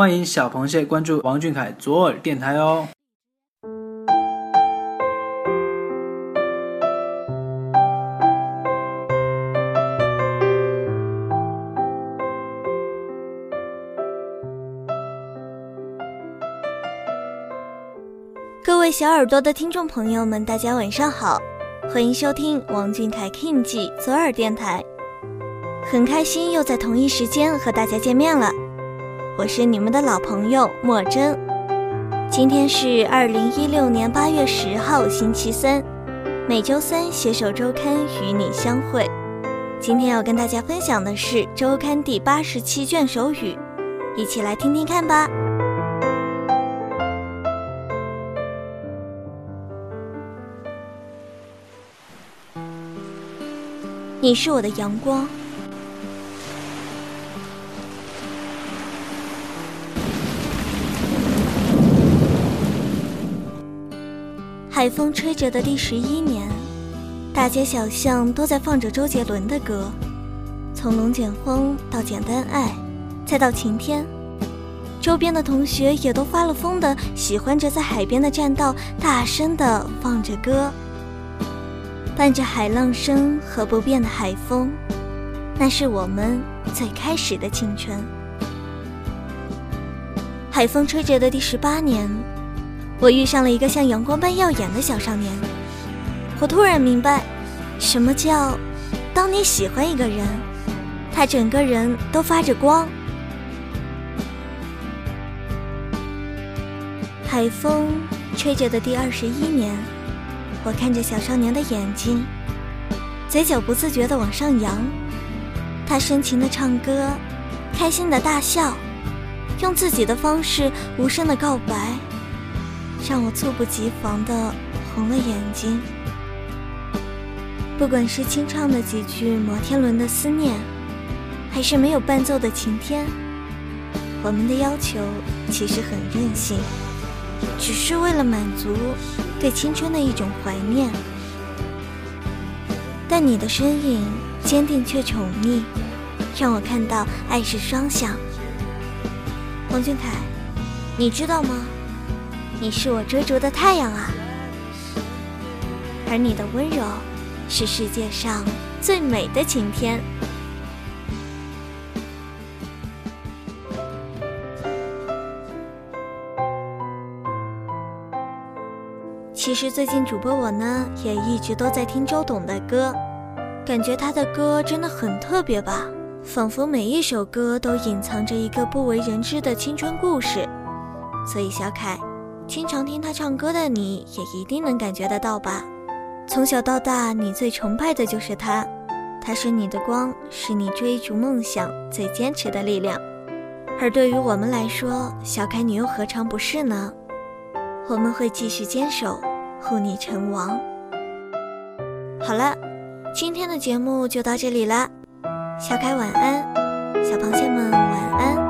欢迎小螃蟹关注王俊凯左耳电台哦。各位小耳朵的听众朋友们，大家晚上好，欢迎收听王俊凯 King 记左耳电台。很开心又在同一时间和大家见面了，我是你们的老朋友莫真。今天是二零一六年八月十号，星期三，每周三携手周刊与你相会。今天要跟大家分享的是周刊第八十七卷首语，一起来听听看吧。你是我的阳光。海风吹着的第十一年，大街小巷都在放着周杰伦的歌，从《龙卷风》到《简单爱》，再到《晴天》，周边的同学也都发了疯的喜欢着在海边的栈道大声的放着歌，伴着海浪声和不变的海风，那是我们最开始的青春。海风吹着的第十八年。我遇上了一个像阳光般耀眼的小少年，我突然明白，什么叫当你喜欢一个人，他整个人都发着光。海风吹着的第二十一年，我看着小少年的眼睛，嘴角不自觉地往上扬，他深情地唱歌，开心地大笑，用自己的方式无声地告白。让我猝不及防的红了眼睛。不管是清唱的几句摩天轮的思念，还是没有伴奏的晴天，我们的要求其实很任性，只是为了满足对青春的一种怀念。但你的身影坚定却宠溺，让我看到爱是双向。王俊凯，你知道吗？你是我追逐的太阳啊，而你的温柔是世界上最美的晴天。其实最近主播我呢，也一直都在听周董的歌，感觉他的歌真的很特别吧，仿佛每一首歌都隐藏着一个不为人知的青春故事。所以小凯。经常听他唱歌的你，也一定能感觉得到吧？从小到大，你最崇拜的就是他，他是你的光，是你追逐梦想最坚持的力量。而对于我们来说，小凯你又何尝不是呢？我们会继续坚守，护你成王。好了，今天的节目就到这里啦，小凯晚安，小螃蟹们晚安。